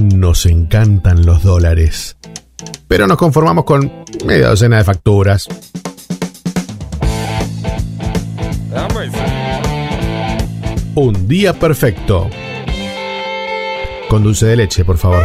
Nos encantan los dólares. Pero nos conformamos con media docena de facturas. Un día perfecto. Con dulce de leche, por favor.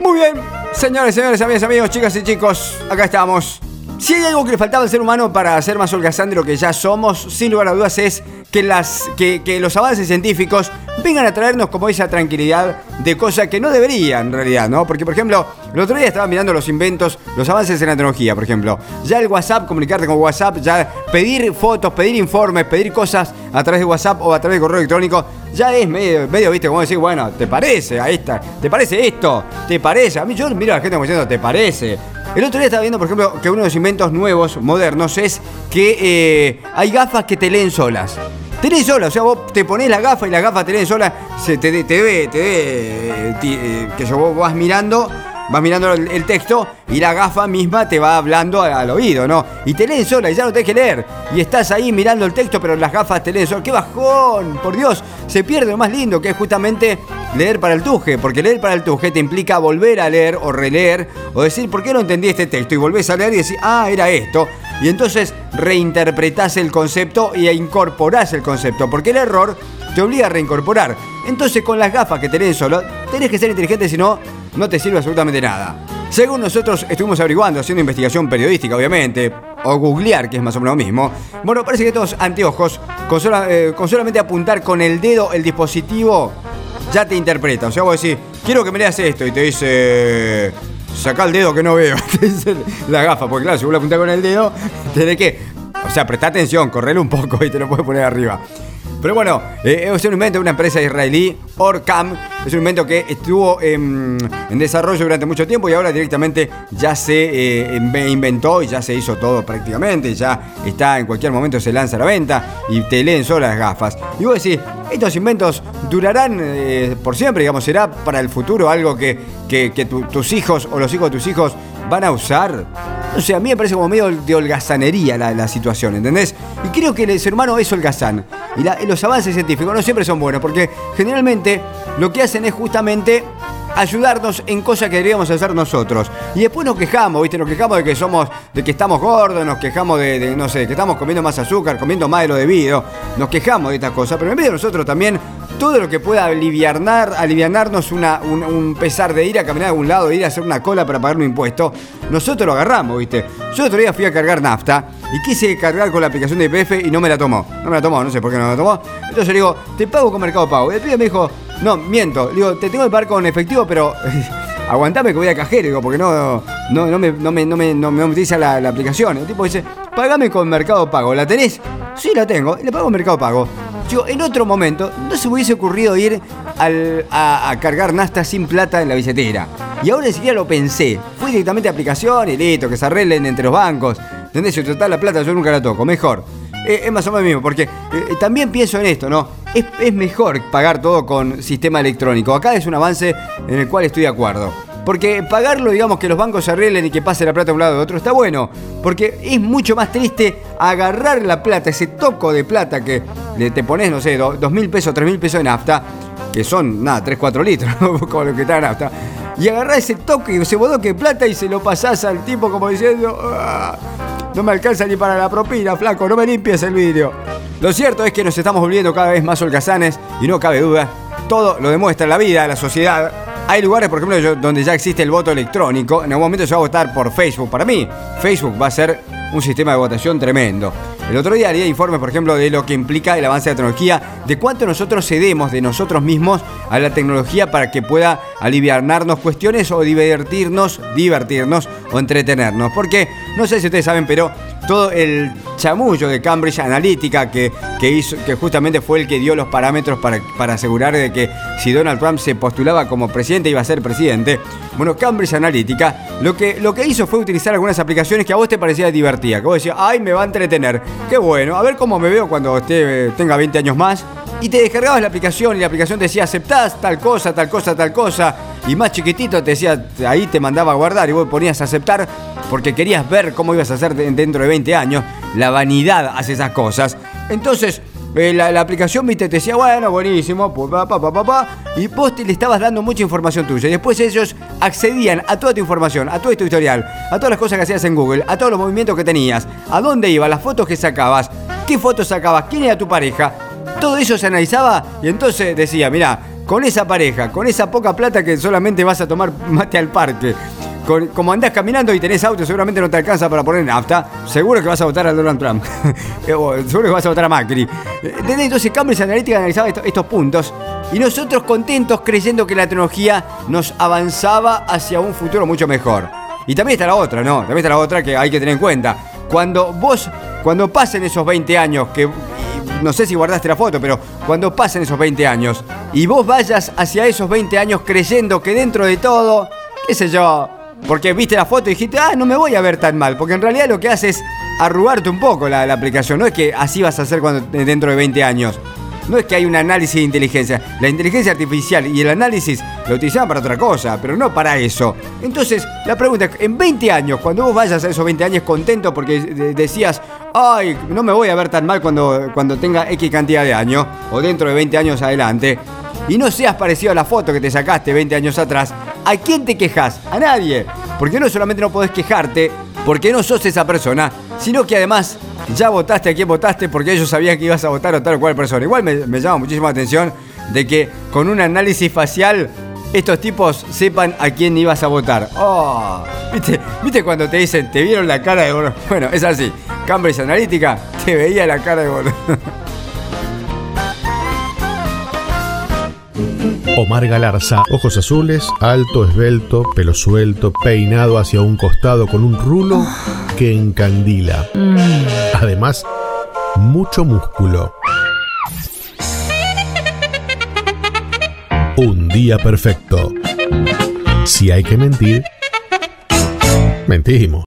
Muy bien, señores, señores, amigas, amigos, chicas y chicos, acá estamos. Si hay algo que le faltaba al ser humano para ser más holgazán de lo que ya somos, sin lugar a dudas es que, las, que, que los avances científicos vengan a traernos como esa tranquilidad de cosas que no deberían en realidad, ¿no? Porque, por ejemplo, el otro día estaba mirando los inventos, los avances en la tecnología, por ejemplo. Ya el WhatsApp, comunicarte con WhatsApp, ya pedir fotos, pedir informes, pedir cosas a través de WhatsApp o a través de correo electrónico, ya es medio, viste, como decir, bueno, ¿te parece? Ahí está. ¿Te parece esto? ¿Te parece? A mí yo miro a la gente como diciendo, ¿te parece? El otro día estaba viendo, por ejemplo, que uno de los inventos nuevos, modernos, es que eh, hay gafas que te leen solas. Te leen solas, o sea, vos te pones la gafa y la gafa te leen sola, se te, te ve, te ve, eh, eh, que yo, vos vas mirando vas mirando el, texto y la gafa misma te va hablando al, oído, ¿no? Y te leen sola y ya no tenés que leer. Y estás ahí mirando el texto, pero las gafas te leen sola. ¡Qué bajón! Por Dios, se pierde lo más lindo, que es justamente leer para el tuje. Porque leer para el tuje te implica volver a leer o releer o decir, ¿por qué no entendí este texto? Y volvés a leer y decir, ah, era esto. Y entonces reinterpretás el concepto y incorporás el concepto. Porque el error te obliga a reincorporar. Entonces con las gafas que te leen solo, tenés que ser inteligente, si no no te sirve absolutamente nada. Según nosotros estuvimos averiguando, haciendo investigación periodística, obviamente, o googlear, que es más o menos lo mismo, bueno, parece que estos anteojos, con, eh, con solamente apuntar con el dedo el dispositivo, ya te interpreta. O sea, vos decís, quiero que me leas esto, y te dice, saca el dedo que no veo. la gafa, porque claro, si vos le apuntás con el dedo, tenés que, o sea, presta atención, correrle un poco y te lo puedes poner arriba. Pero bueno, eh, es un invento de una empresa israelí, Orcam. Es un invento que estuvo en, desarrollo durante mucho tiempo y ahora directamente ya se eh, inventó y ya se hizo todo prácticamente. Ya está en cualquier momento se lanza a la venta y te leen solo las gafas. Y vos decís, estos inventos durarán eh, por siempre, digamos, será para el futuro algo que, tus hijos o los hijos de tus hijos van a usar. O sea, a mí me parece como medio de holgazanería la, situación, ¿entendés? Y creo que el ser humano es holgazán. Y, los avances científicos no siempre son buenos, porque generalmente lo que hacen es justamente ayudarnos en cosas que deberíamos hacer nosotros. Y después nos quejamos, ¿viste? Nos quejamos de que somos, de que estamos gordos, nos quejamos de, no sé, que estamos comiendo más azúcar, comiendo más de lo debido. Nos quejamos de estas cosas, pero en vez de nosotros también todo lo que pueda aliviarnar, una, un, pesar de ir a caminar a algún lado, de ir a hacer una cola para pagar un impuesto, nosotros lo agarramos, ¿viste? Yo otro día fui a cargar nafta y quise cargar con la aplicación de IPF y no me la tomó. No me la tomó, no sé por qué no me la tomó. Entonces le digo, te pago con Mercado Pago. Y el pibe me dijo, no, miento. Le digo, te tengo que pagar con efectivo, pero aguantame que voy a cajero, digo, porque no, no, no me, no me, no me, no me utiliza la, aplicación. El tipo dice, pagame con Mercado Pago. ¿La tenés? Sí, la tengo. Le pago con Mercado Pago. Yo, en otro momento, no se me hubiese ocurrido ir a, cargar nasta sin plata en la billetera. Y ahora ni siquiera lo pensé. Fui directamente a aplicación y listo, que se arreglen entre los bancos. ¿Entendés? Si total la plata yo nunca la toco. Mejor. Eh, es más o menos lo mismo, porque eh, eh, también pienso en esto, ¿no? Es, es mejor pagar todo con sistema electrónico. Acá es un avance en el cual estoy de acuerdo. Porque pagarlo, digamos, que los bancos se arreglen y que pase la plata de un lado de otro, está bueno. Porque es mucho más triste agarrar la plata, ese toco de plata que te pones, no sé, dos mil pesos, tres mil pesos de nafta, que son, nada, 3, 4 litros, como lo que está nafta. Y agarrar ese toque, ese bodoque de plata y se lo pasás al tipo como diciendo, ah, no me alcanza ni para la propina, flaco, no me limpies el vidrio. Lo cierto es que nos estamos volviendo cada vez más holgazanes y no cabe duda, todo lo demuestra la vida, la sociedad, hay lugares, por ejemplo, donde ya existe el voto electrónico. En algún momento se va a votar por Facebook. Para mí, Facebook va a ser un sistema de votación tremendo. El otro día haría informes, por ejemplo, de lo que implica el avance de la tecnología, de cuánto nosotros cedemos de nosotros mismos a la tecnología para que pueda aliviarnos cuestiones o divertirnos, divertirnos o entretenernos. Porque, no sé si ustedes saben, pero todo el chamullo de Cambridge Analytica que, que, hizo, que justamente fue el que dio los parámetros para, para asegurar de que si Donald Trump se postulaba como presidente iba a ser presidente. Bueno, Cambridge Analytica lo que, lo que hizo fue utilizar algunas aplicaciones que a vos te parecía divertida, que vos decías, ay, me va a entretener. Qué bueno, a ver cómo me veo cuando usted tenga 20 años más. Y te descargabas la aplicación y la aplicación te decía, aceptás tal cosa, tal cosa, tal cosa. Y más chiquitito te decía, ahí te mandaba a guardar y vos ponías a aceptar porque querías ver cómo ibas a hacer dentro de 20 años. La vanidad hace esas cosas. Entonces, eh, la, aplicación viste, te decía, bueno, buenísimo, pu- pa, pa, pa, pa, pa, y vos te le estabas dando mucha información tuya. Y después ellos accedían a toda tu información, a todo tu historial, a todas las cosas que hacías en Google, a todos los movimientos que tenías, a dónde ibas, las fotos que sacabas, qué fotos sacabas, quién era tu pareja. Todo eso se analizaba y entonces decía, mira, con esa pareja, con esa poca plata que solamente vas a tomar mate al parque, como andás caminando y tenés auto, seguramente no te alcanza para poner nafta, seguro que vas a votar a Donald Trump. Seguro que vas a votar a Macri. ¿entendés? Entonces Cambridge Analytica analizaba esto- estos puntos y nosotros contentos creyendo que la tecnología nos avanzaba hacia un futuro mucho mejor. Y también está la otra, ¿no? También está la otra que hay que tener en cuenta. Cuando vos, cuando pasen esos 20 años, que no sé si guardaste la foto, pero cuando pasen esos 20 años y vos vayas hacia esos 20 años creyendo que dentro de todo, qué sé yo, porque viste la foto y dijiste, ah, no me voy a ver tan mal, porque en realidad lo que hace es arrugarte un poco la, la aplicación, no es que así vas a hacer cuando, dentro de 20 años. No es que hay un análisis de inteligencia. La inteligencia artificial y el análisis lo utilizaban para otra cosa, pero no para eso. Entonces, la pregunta es, en 20 años, cuando vos vayas a esos 20 años contento porque de- decías, ay, no me voy a ver tan mal cuando, cuando tenga X cantidad de años, o dentro de 20 años adelante, y no seas parecido a la foto que te sacaste 20 años atrás, ¿a quién te quejas? A nadie. Porque no solamente no podés quejarte, porque no sos esa persona, sino que además ya votaste a quién votaste porque ellos sabían que ibas a votar a tal o cual persona. Igual me, me llama muchísimo la atención de que con un análisis facial estos tipos sepan a quién ibas a votar. Oh, ¿viste, ¿Viste cuando te dicen, te vieron la cara de boludo? Bueno, es así. Cambridge Analytica te veía la cara de boludo. Omar Galarza, ojos azules, alto, esbelto, pelo suelto, peinado hacia un costado con un rulo que encandila. Además, mucho músculo. Un día perfecto. Si hay que mentir, mentimos.